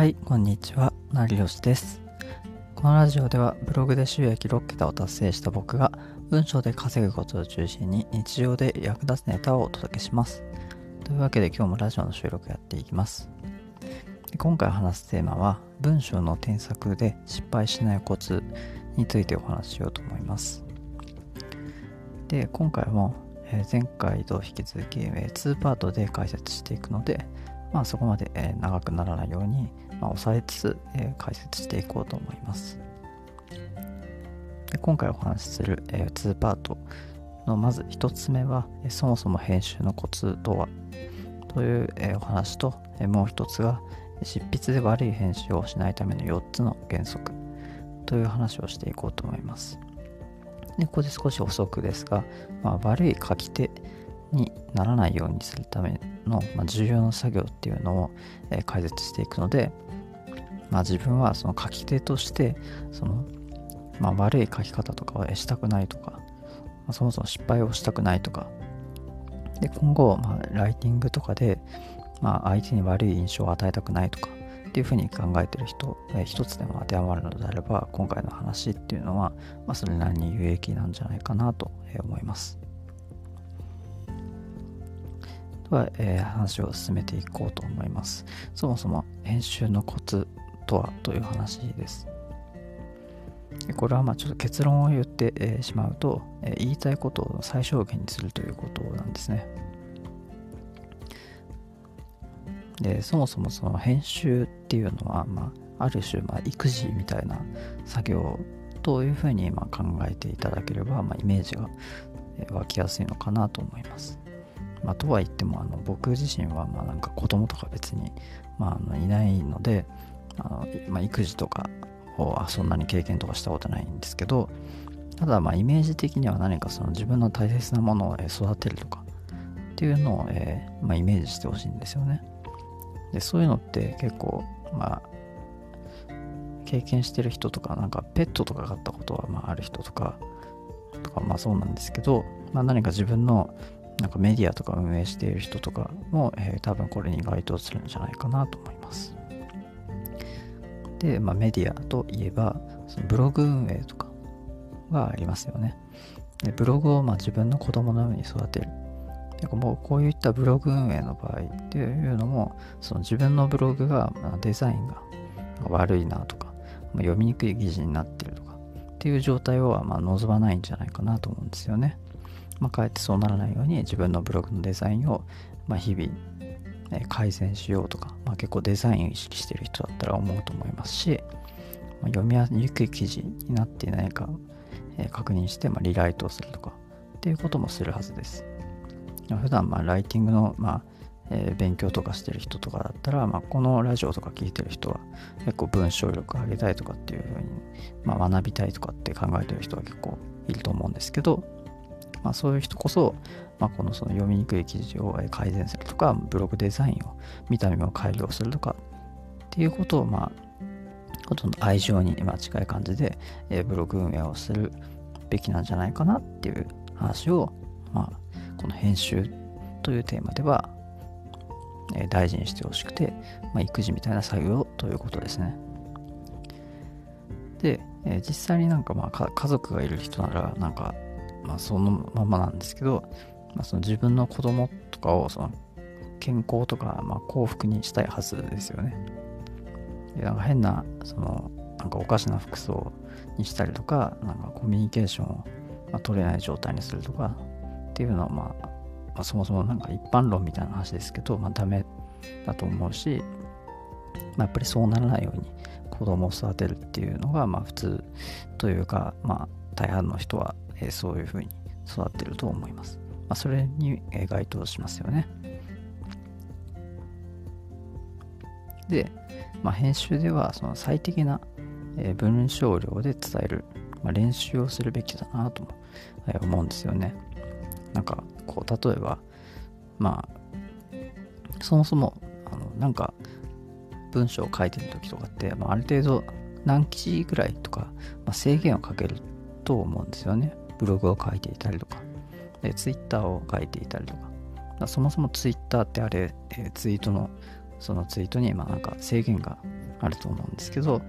はい、こんにちは、なりよしです。このラジオではブログで収益6桁を達成した僕が文章で稼ぐことを中心に日常で役立つネタをお届けします。というわけで今日もラジオの収録やっていきます。今回話すテーマは文章の添削で失敗しないコツについてお話ししようと思います。で、今回も前回と引き続き2パートで解説していくので、まあ、そこまで長くならないように、まあ、抑えつつえー解説していこうと思います。で今回お話しするえー2パートのまず1つ目はえそもそも編集のコツとは？というえお話とえもう1つが執筆で悪い編集をしないための4つの原則という話をしていこうと思います。でここで少し補足ですが、まあ、悪い書き手にならないようにするための、まあ、重要な作業っていうのを、えー解説していくので、まあ、自分はその書き手としてその、まあ、悪い書き方とかはしたくないとか、まあ、そもそも失敗をしたくないとかで今後、まあ、ライティングとかで、まあ、相手に悪い印象を与えたくないとかっていうふうに考えてる人、えー一つでも当てはまるのであれば今回の話っていうのは、まあ、それなりに有益なんじゃないかなと思います。では、えー話を進めていこうと思います。そもそも編集のコツとはという話です。これはまあちょっと結論を言って、しまうと、言いたいことを最小限にするということなんですね。でそもそもその編集っていうのは、まあ、ある種、まあ、育児みたいな作業というふうにまあ考えていただければ、まあ、イメージが湧きやすいのかなと思います。まあ、とは言ってもあの僕自身はまあなんか子供とか別に、まあ、あのいないのであの、まあ、育児とかをそんなに経験とかしたことないんですけどただまあイメージ的には何かその自分の大切なものを育てるとかっていうのを、えーまあ、イメージしてほしいんですよね。でそういうのって結構まあ経験してる人とかなんかペットとか飼ったことはまあある人とかとかまあそうなんですけど、まあ、何か自分のなんかメディアとか運営している人とかも、えー多分これに該当するんじゃないかなと思います。で、まあ、メディアといえばそのブログ運営とかがありますよね。でブログをまあ自分の子供のように育てる。でもうこういったブログ運営の場合っていうのもその自分のブログがデザインが悪いなとか、読みにくい記事になってるとかっていう状態をまあ望まないんじゃないかなと思うんですよね。まあ、かえってそうならないように自分のブログのデザインをまあ日々改善しようとか、まあ、結構デザインを意識してる人だったら思うと思いますし、まあ、読みにくい記事になっていないか、えー確認して、まあ、リライトをするとかっていうこともするはずです。普段まあライティングの、まあえー勉強とかしてる人とかだったら、まあ、このラジオとか聞いてる人は結構文章力上げたいとかっていうふうに、まあ、学びたいとかって考えてる人は結構いると思うんですけど、まあ、そういう人こそ、まあ、このその読みにくい記事を改善するとかブログデザインを見た目を改良するとかっていうことをまあほとんど愛情に近い感じで、えブログ運営をするべきなんじゃないかなっていう話を、まあ、この編集というテーマでは、え大事にしてほしくて、まあ、育児みたいな作業ということですね。で、え実際になんかまあ家族がいる人ならなんかまあそのままなんですけど、まあ、その自分の子供とかをその健康とかま幸福にしたいはずですよね。でなんか変なそのなんかおかしな服装にしたりとかなんかコミュニケーションを、ま、取れない状態にするとかっていうのは、まあ、まあそもそもなんか一般論みたいな話ですけど、まあ、ダメだと思うし、まあ、やっぱりそうならないように子供を育てるっていうのがまあ普通というか、まあ、大半の人は、そういうふうに育ってると思います。まあ、それに、該当しますよね。で、まあ、編集ではその最適な、文章量で伝える、まあ、練習をするべきだなとも、思うんですよね。なんかこう例えばまあそもそもあのなんか文章を書いてる時とかって、まあ、ある程度何記事ぐらいとか、まあ、制限をかけると思うんですよね。ブログを書いていたりとか、でツイッターを書いていたりとか。そもそもツイッターってあれ、えーツイートのそのツイートにまあなんか制限があると思うんですけど、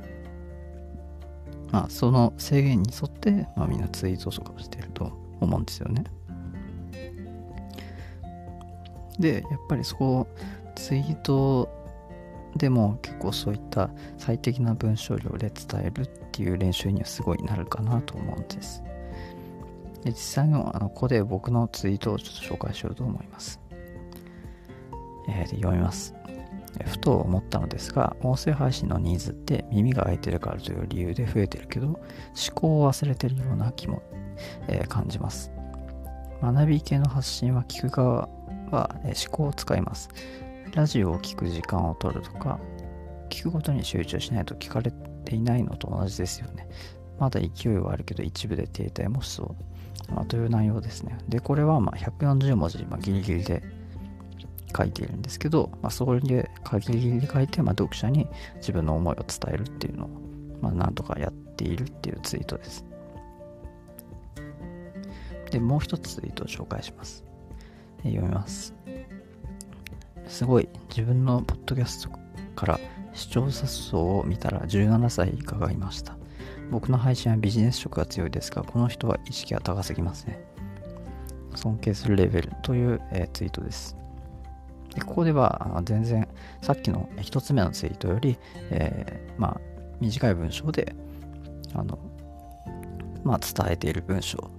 まあ、その制限に沿って、まあ、みんなツイートとかをしてると思うんですよね。で、やっぱりそこ、ツイートでも結構そういった最適な文章量で伝えるっていう練習にはすごいなるかなと思うんです。で実際のあのここで僕のツイートをちょっと紹介しようと思います。えー、読みます。ふと思ったのですが、音声配信のニーズって耳が開いてるからという理由で増えてるけど、思考を忘れてるような気も、えー、感じます。学び系の発信は聞く側は、えー、思考を使います。ラジオを聞く時間を取るとか、聞くことに集中しないと聞かれていないのと同じですよね。まだ勢いはあるけど一部で停滞もしそう。まあ、という内容ですね。で、これはまあ140文字、まあ、ギリギリで書いているんですけど、まあ、それで限りで書いて、まあ、読者に自分の思いを伝えるっていうのを、まあ、なんとかやっているっていうツイートです。で、もう一つツイートを紹介します。読みます。すごい、自分のポッドキャストから視聴者層を見たら17歳以下がいました。僕の配信はビジネス色が強いですが、この人は意識が高すぎますね。尊敬するレベルという、えー、ツイートです。でここでは全然さっきの1つ目のツイートより、えー、まあ、短い文章であの、まあ、伝えている文章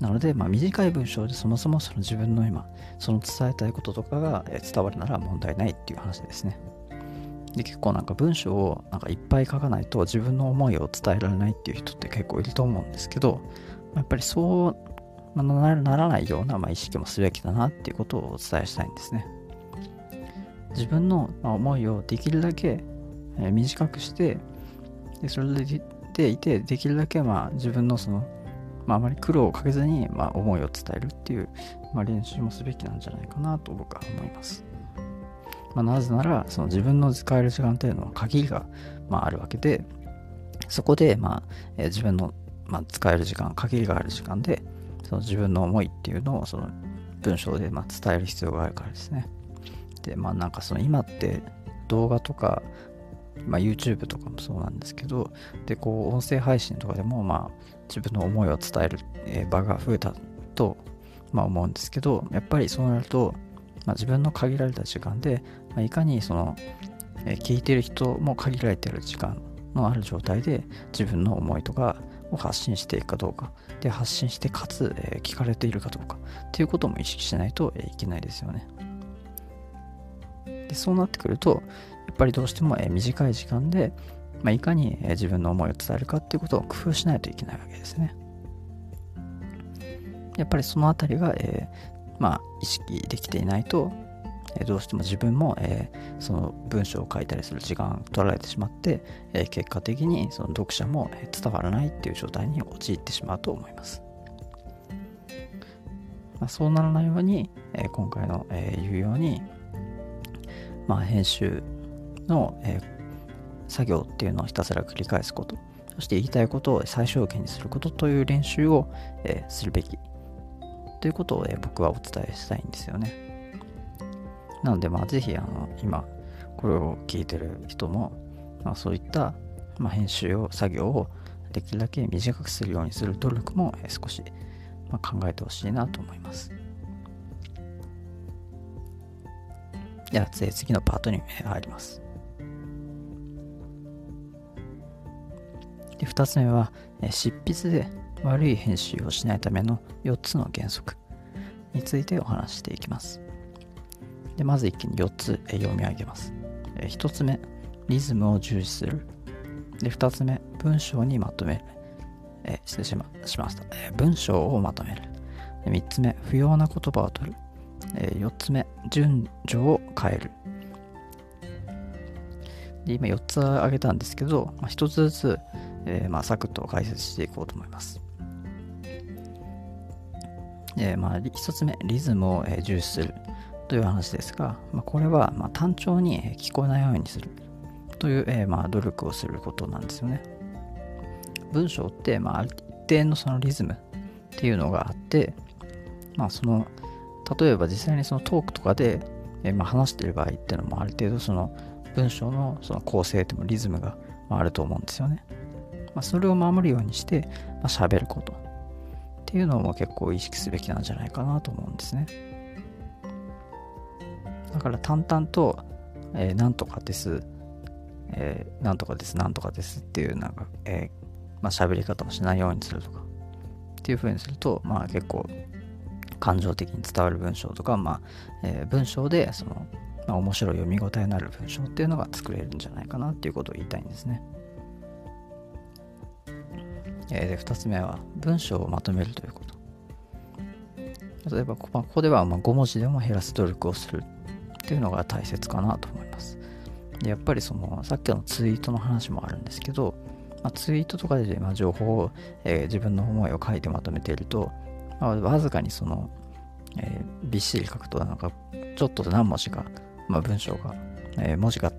なので、まあ、短い文章でそもそもその自分の今その伝えたいこととかが伝わるなら問題ないっていう話ですねで結構なんか文章をなんかいっぱい書かないと自分の思いを伝えられないっていう人って結構いると思うんですけどやっぱりそうならないような、まあ、意識もすべきだなっていうことをお伝えしたいんですね。自分の思いをできるだけ短くしてでそれでいてできるだけまあ自分のその、まあ、あまり苦労をかけずにまあ思いを伝えるっていう、まあ、練習もすべきなんじゃないかなと僕は思います。まあ、なぜならその自分の使える時間というのは限りが、まあ、あるわけでそこで、まあえ自分の、まあ、使える時間限りがある時間でその自分の思いっていうのをその文章でまあ伝える必要があるからですね。でまあなんかその今って動画とか、まあ、YouTube とかもそうなんですけどでこう音声配信とかでもまあ自分の思いを伝える、場が増えたと、まあ、思うんですけどやっぱりそうなると、まあ、自分の限られた時間で、まあ、いかにその、え聞いてる人も限られてる時間のある状態で自分の思いとかを発信していくかどうかで発信してかつ、え聞かれているかどうかっていうことも意識しないといけないですよね。でそうなってくるとやっぱりどうしても、え短い時間で、まあ、いかに、え自分の思いを伝えるかっていうことを工夫しないといけないわけですね。やっぱりそのあたりが、えー、まあ、意識できていないと、えどうしても自分も、えー、その文章を書いたりする時間取られてしまって、えー、結果的にその読者も伝わらないっていう状態に陥ってしまうと思います。まあ、そうならないように、え今回の、え言うように、まあ、編集の、え、作業っていうのをひたすら繰り返すこと、そして言いたいことを最小限にすることという練習を、え、するべきということを、え、僕はお伝えしたいんですよね。なので、まあ、ぜひ、あの、今、これを聞いてる人も、まあ、そういった、まあ、編集を、作業をできるだけ短くするようにする努力も、えー、少し、まあ、考えてほしいなと思います。では次のパートに入ります。で2つ目は、え執筆で悪い編集をしないための4つの原則についてお話していきます。でまず一気に4つ読み上げます。1つ目、リズムを重視する。で2つ目、文章にまとめる。え失礼しましました、え文章をまとめる。3つ目、不要な言葉を取る。え、4つ目、順序を変える。で今4つ挙げたんですけど、まあ、1つずつ、えー、まあ、サクッと解説していこうと思います。えー、まあ、1つ目、リズムを、え重視するという話ですが、まあ、これは、ま単調に聞こえないようにするという、えま、努力をすることなんですよね。文章って、まあ、一定のそのリズムっていうのがあって、まあ、その例えば実際にそのトークとかで、えま、話してる場合っていうのもある程度その文章のその構成でもリズムがあると思うんですよね。まあ、それを守るようにして、まあ、喋ることっていうのも結構意識すべきなんじゃないかなと思うんですね。だから淡々と、えー、なんとかです、えー、なんとかです、なんとかですっていうなんか、えー、まあ、喋り方をしないようにするとかっていうふうにすると、まあ結構感情的に伝わる文章とか、まあ、えー、文章でその、まあ、面白い読み応えのある文章っていうのが作れるんじゃないかなっていうことを言いたいんですね。えー、2つ目は文章をまとめるということ。例えばここではま5文字でも減らす努力をするっていうのが大切かなと思います。でやっぱりそのさっきのツイートの話もあるんですけど、まあ、ツイートとかで、ま情報を、えー、自分の思いを書いてまとめていると、まあ、わずかにその、えー、びっしり書くとなんかちょっと何文字か、まあ、文章が、えー、文字が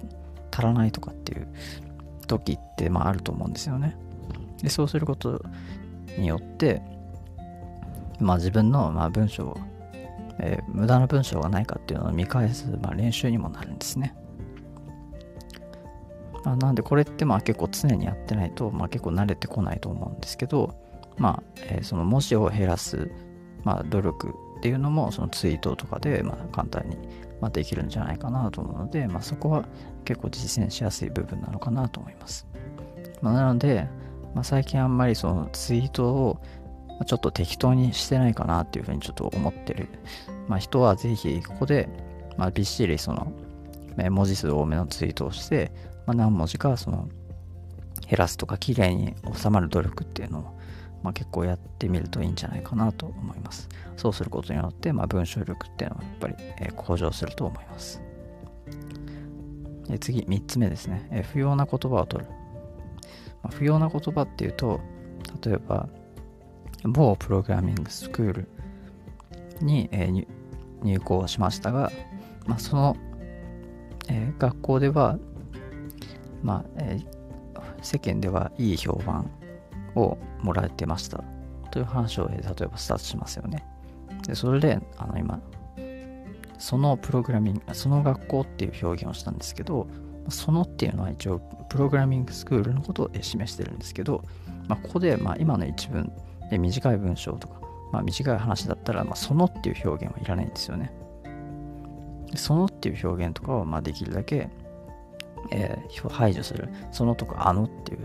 足らないとかっていう時ってまああると思うんですよね。でそうすることによって、まあ、自分のまあ文章を、えー、無駄な文章がないかっていうのを見返す、まあ、練習にもなるんですね。まあ、なんでこれってまあ結構常にやってないと、まあ、結構慣れてこないと思うんですけど、まあ、え、その文字を減らす、まあ、努力っていうのもそのツイートとかでまあ簡単にまできるんじゃないかなと思うので、まあ、そこは結構実践しやすい部分なのかなと思います。まあ、なので、まあ、最近あんまりそのツイートをちょっと適当にしてないかなっていうふうにちょっと思ってる、まあ、人はぜひここで、まあ、びっしりその文字数多めのツイートをして、まあ、何文字かその減らすとか綺麗に収まる努力っていうのを、まあ、結構やってみるといいんじゃないかなと思います。そうすることによって、まあ、文章力っていうのはやっぱり、え、向上すると思います。え次、3つ目ですね、え不要な言葉を取る。まあ、不要な言葉っていうと、例えば、某プログラミングスクールに、えー、入校しましたが、まあ、その、えー、学校ではまあ、えー、世間ではいい評判をもらえてましたという話を、えー、例えばスタートしますよね。でそれで、あの今、そのプログラミング、その学校っていう表現をしたんですけど、そのっていうのは一応プログラミングスクールのことを示してるんですけど、まあ、ここでまあ今の一文で短い文章とか、まあ、短い話だったら、まあ、そのっていう表現はいらないんですよね。そのっていう表現とかをまあできるだけえー、排除する。そのとか、あのっていう、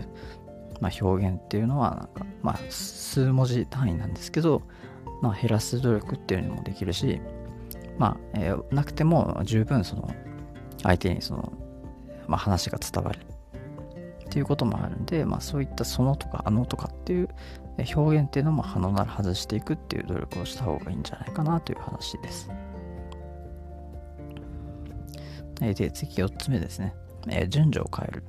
まあ、表現っていうのは、なんか、まあ、数文字単位なんですけど、まあ、減らす努力っていうのもできるし、まあ、えー、なくても十分その、相手にその、まあ、話が伝わるっていうこともあるんで、まあ、そういったそのとかあのとかっていう表現っていうのも可能なら外していくっていう努力をした方がいいんじゃないかなという話です。で、次4つ目ですね。え、順序を変える。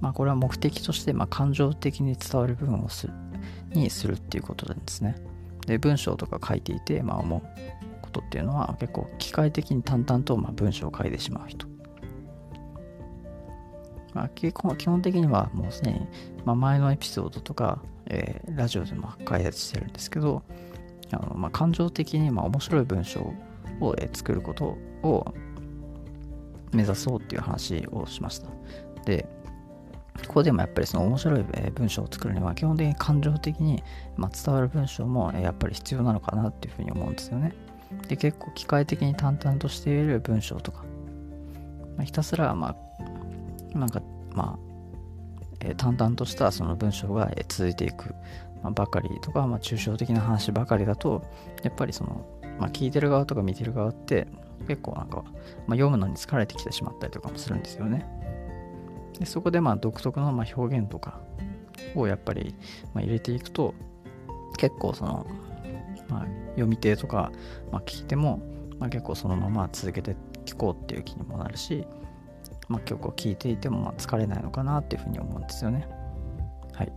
まあ、これは目的として、まあ、感情的に伝わる部分をするにするっていうことなんですね。で、文章とか書いていて、まあ、思うことっていうのは結構機械的に淡々と、まあ、文章を書いてしまう人。まあ、基本的にはもうすでに、まあ、前のエピソードとか、えー、ラジオでも解説してるんですけど、あのまあ、感情的にまあ面白い文章を、えー、作ることを目指そうっていう話をしました。で、ここでもやっぱりその面白い文章を作るには基本的に感情的に伝わる文章もやっぱり必要なのかなっていうふうに思うんですよね。で、結構機械的に淡々としている文章とか、まあ、ひたすらまあ、なんかまあ、えー、淡々としたその文章が続いていくばかりとか、まあ、抽象的な話ばかりだと、やっぱりその、まあ、聞いてる側とか見てる側って、結構なんか、まあ、読むのに疲れてきてしまったりとかもするんですよね。でそこでまあ独特のまあ表現とかをやっぱりまあ入れていくと結構その、まあ、読み手とか、まあ、聞いても、まあ、結構そのまま続けて聞こうっていう気にもなるし、まあ、結構聞いていてもま疲れないのかなっていうふうに思うんですよね。はい。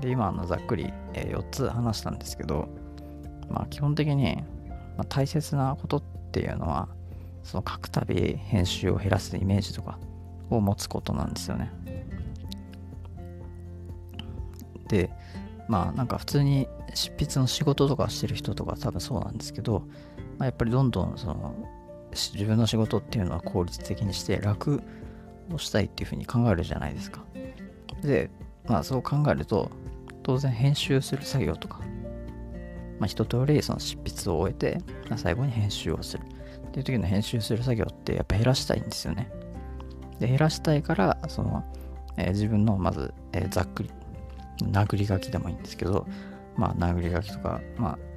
で今のざっくり、え4つ話したんですけど、まあ、基本的に、ま、大切なことっていうのはその書くたび編集を減らすイメージとかを持つことなんですよね。で、まあなんか普通に執筆の仕事とかしてる人とか多分そうなんですけど、まあ、やっぱりどんどんその自分の仕事っていうのは効率的にして楽をしたいっていうふうに考えるじゃないですか。で、まあそう考えると当然編集する作業とか、まあ、一通りその執筆を終えて、まあ、最後に編集をするっていう時の編集する作業ってやっぱ減らしたいんですよね。で減らしたいからその、えー、自分のまず、えー、ざっくり殴り書きでもいいんですけどまあ殴り書きとかまあ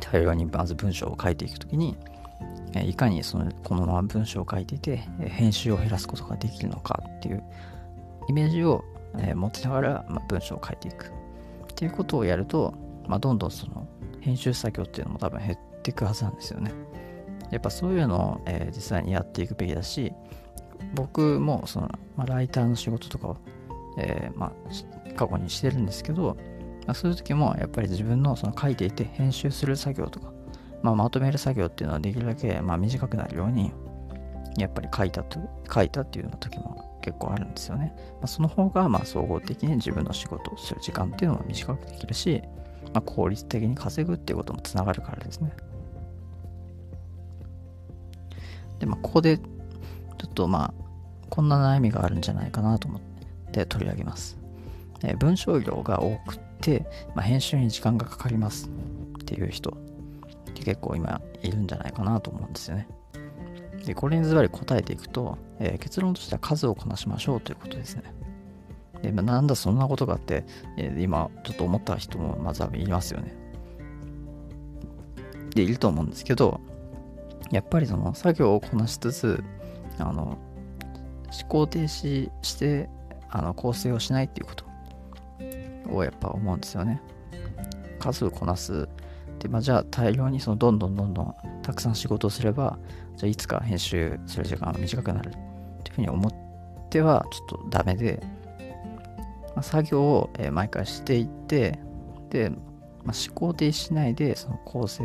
大量にまず文章を書いていくときに、え、いかにそのこのまま文章を書いていて、え、編集を減らすことができるのかっていうイメージを、えー、持ちながら、ま、文章を書いていくっていうことをやると、まあ、どんどんその編集作業っていうのも多分減っていくはずなんですよね。やっぱそういうのを、えー、実際にやっていくべきだし、僕もその、まあ、ライターの仕事とかを、えー、まあ、過去にしてるんですけど、そういう時もやっぱり自分のその書いていて編集する作業とか、まあ、まとめる作業っていうのはできるだけまあ短くなるようにやっぱり書いたと書いたっていうような時も結構あるんですよね。まあ、その方がまあ総合的に自分の仕事をする時間っていうのも短くできるし、まあ、効率的に稼ぐっていうこともつながるからですね。で、まあ、ここで、ちょっとまあ、こんな悩みがあるんじゃないかなと思って取り上げます。えー、文章量が多くて、まあ、編集に時間がかかりますっていう人って結構今いるんじゃないかなと思うんですよね。で、これにズバリ答えていくと、えー、結論としては数をこなしましょうということですね。で、まあ、なんだそんなことがあって、えー、今ちょっと思った人もまずはいますよね。で、いると思うんですけど、やっぱりその作業をこなしつつ、あの、思考停止してあの構成をしないっていうことをやっぱ思うんですよね。数をこなす。で、まあ、じゃあ大量にそのどんどんどんどんたくさん仕事をすれば、じゃあいつか編集する時間が短くなるっていうふうに思ってはちょっとダメで、まあ、作業を毎回していって、で、まあ、思考停止しないでその構成、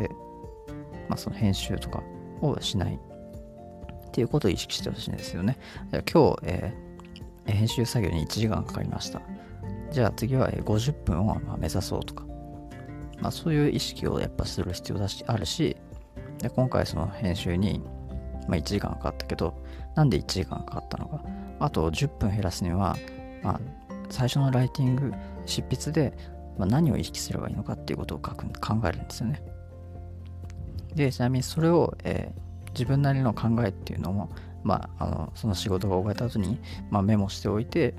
まあ、その編集とかをしないっていうことを意識してほしいんですよね。じゃあ今日、えー、編集作業に1時間かかりました。じゃあ次は50分をま目指そうとか、まあ、そういう意識をやっぱする必要だしあるしで今回その編集に、ま、1時間かかったけどなんで1時間かかったのかあと10分減らすには、まあ、最初のライティング執筆で、ま何を意識すればいいのかっていうことを書く考えるんですよね。で、ちなみにそれを、えー、自分なりの考えっていうのも、まあ、あのその仕事が終えた後に、まあ、メモしておいて、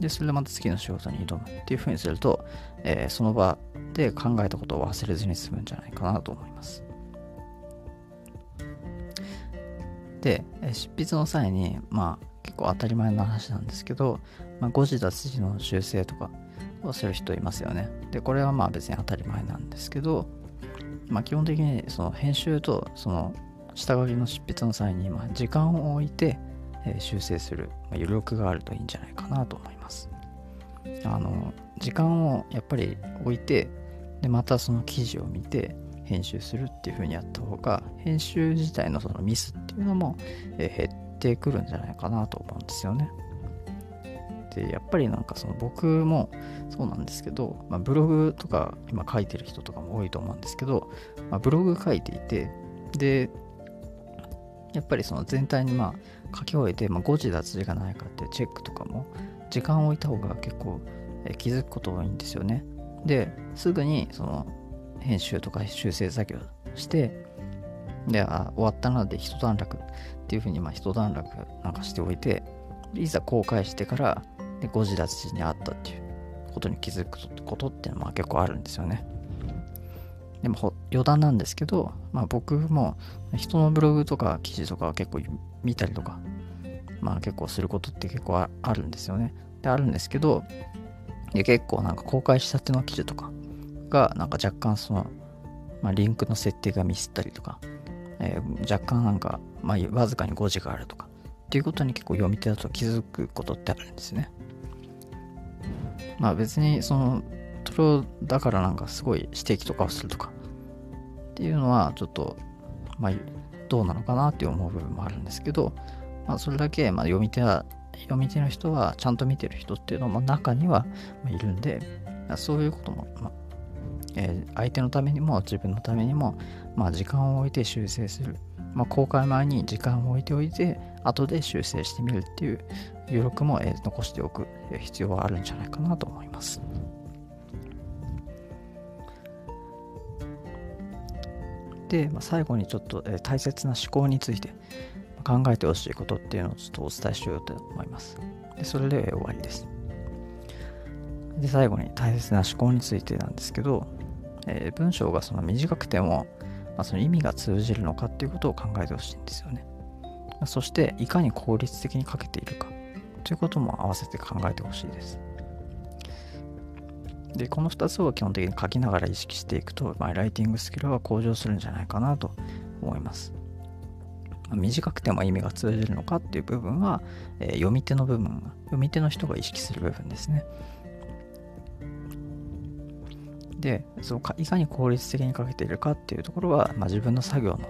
で、それでまた次の仕事に挑むっていうふうにすると、えー、その場で考えたことを忘れずに済むんじゃないかなと思います。で、執筆の際に、まあ、結構当たり前の話なんですけど、まあ、誤字脱字の修正とかをする人いますよね。で、これはまあ別に当たり前なんですけど、まあ、基本的にその編集とその下書きの執筆の際にまあ時間を置いて修正する余力があるといいんじゃないかなと思います。あの時間をやっぱり置いてでまたその記事を見て編集するっていう風にやった方が編集自体のそのミスっていうのも減ってくるんじゃないかなと思うんですよね。でやっぱりなんかその僕もそうなんですけど、まあ、ブログとか今書いてる人とかも多いと思うんですけど、まあ、ブログ書いていてでやっぱりその全体にまあ書き終えて、まあ、誤字脱字がないかってチェックとかも時間を置いた方が結構え気づくこと多いんですよね。ですぐにその編集とか修正作業してであ終わったので一段落っていうふうにまあ一段落なんかしておいていざ公開してからで誤字脱字にあったっていうことに気づくことっていうのは結構あるんですよね。でも余談なんですけど、まあ、僕も人のブログとか記事とか結構見たりとか、まあ結構することって結構あるんですよね。で、あるんですけど、で結構なんか公開したての記事とかがなんか若干その、まあ、リンクの設定がミスったりとか、えー、若干なんか、まあ、わずかに誤字があるとかっていうことに結構読み手だと気づくことってあるんですね。まあ別にそのそれをだからなんかすごい指摘とかをするとかっていうのはちょっとまあどうなのかなって思う部分もあるんですけど、まあ、それだけまあ読み手は読み手の人はちゃんと見てる人っていうのも中にはいるんで、そういうことも、まあえー、相手のためにも自分のためにも、まあ、時間を置いて修正する、まあ、公開前に時間を置いておいて後で修正してみるっていう余力も、え、残しておく必要はあるんじゃないかなと思います。まあ、最後にちょっと、えー、大切な思考について考えてほしいことっていうのをちょっとお伝えしようと思います。でそれで終わりです。で、最後に大切な思考についてなんですけど、えー、文章がその短くても、まあ、その意味が通じるのかっていうことを考えてほしいんですよね。そして、いかに効率的に書けているかということも合わせて考えてほしいです。で、この2つを基本的に書きながら意識していくと、まあ、ライティングスキルは向上するんじゃないかなと思います。まあ、短くても意味が通じるのかっていう部分は、えー、読み手の部分、読み手の人が意識する部分ですね。で、そのかいかに効率的に書けているかっていうところは、まあ、自分の作業の、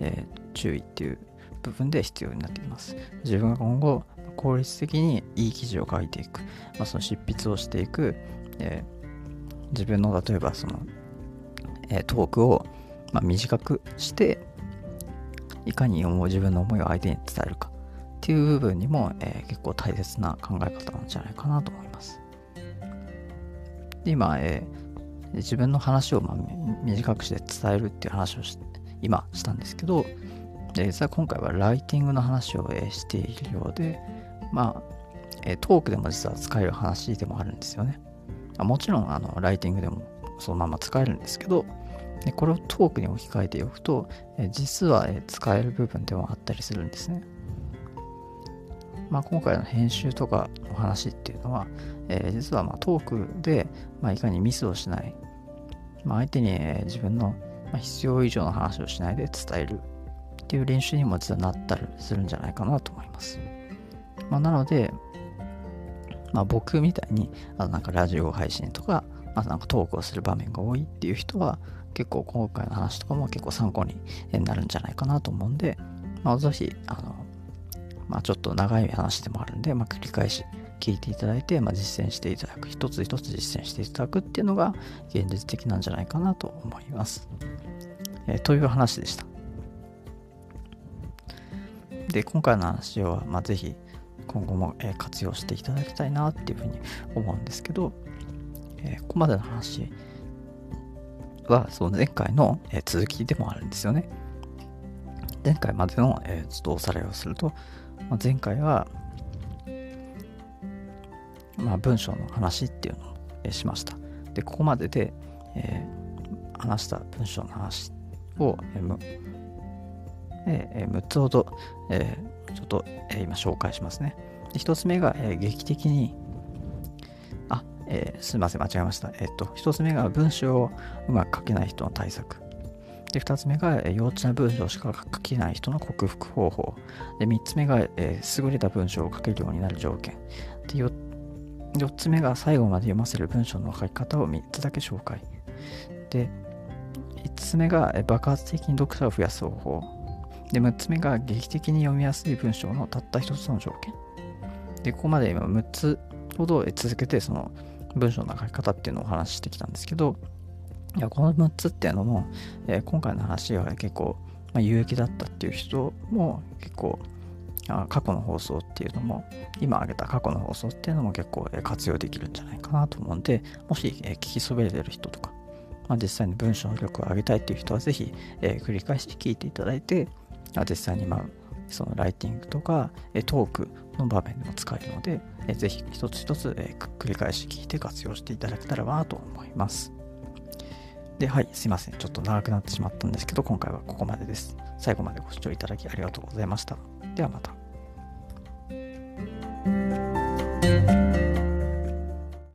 えー、注意っていう部分で必要になってきます。自分が今後効率的にいい記事を書いていく、まあ、その執筆をしていく、えー、自分の例えばその、えー、トークを、まあ、短くしていかに自分の思いを相手に伝えるかっていう部分にも、えー、結構大切な考え方なんじゃないかなと思います。で今、えー、自分の話をまあ短くして伝えるっていう話を今したんですけど、実は今回はライティングの話を、えー、しているようで、まあ、えー、トークでも実は使える話でもあるんですよね。もちろんあのライティングでもそのまま使えるんですけど、でこれをトークに置き換えておくと、え、実は、え、使える部分でもあったりするんですね。まあ、今回の編集とかの話っていうのは、えー、実はまトークで、ま、いかにミスをしない、まあ、相手に、え、自分の必要以上の話をしないで伝えるっていう練習にも実はなったりするんじゃないかなと思います。まあ、なので、まあ、僕みたいにあのなんかラジオ配信とか、まあ、なんかトークをする場面が多いっていう人は結構今回の話とかも結構参考になるんじゃないかなと思うんで、まあ、ぜひあの、まあ、ちょっと長い話でもあるんで、まあ、繰り返し聞いていただいて、まあ、実践していただく一つ一つ実践していただくっていうのが現実的なんじゃないかなと思います、えー、という話でした。で今回の話は、まあ、ぜひ今後も、え活用していただきたいなっていうふうに思うんですけど、えここまでの話はその前回の、え続きでもあるんですよね。前回までの、えちょっとおさらいをすると、ま前回は、まあ、文章の話っていうのを、えしました。で、ここまでで、えー、話した文章の話を、えー、6つほど、えー、ちょっと、え、今紹介しますね。で1つ目が、え、劇的に、あ、えー、すみません、間違えました。えっ、と、1つ目が文章をうまく書けない人の対策。で、2つ目が、え、幼稚な文章しか書けない人の克服方法。で、3つ目が、えー、優れた文章を書けるようになる条件。で、4, つ目が最後まで読ませる文章の書き方を3つだけ紹介。で、5つ目が爆発的に読者を増やす方法。で、6つ目が劇的に読みやすい文章のたった1つの条件。で、ここまで今6つほど続けてその文章の書き方っていうのをお話ししてきたんですけど、いやこの6つっていうのも、えー、今回の話は結構、まあ、有益だったっていう人も結構あ過去の放送っていうのも今挙げた過去の放送っていうのも結構、え、活用できるんじゃないかなと思うんでもし、え、聞きそびれてる人とか、まあ、実際に文章力を上げたいっていう人はぜひ、え繰り返し聞いていただいて実際にまあそのライティングとかトークの場面でも使えるので、ぜひ一つ一つ繰り返し聞いて活用していただけたらなと思います。で、はい、すいません。ちょっと長くなってしまったんですけど、今回はここまでです。最後までご視聴いただきありがとうございました。ではまた。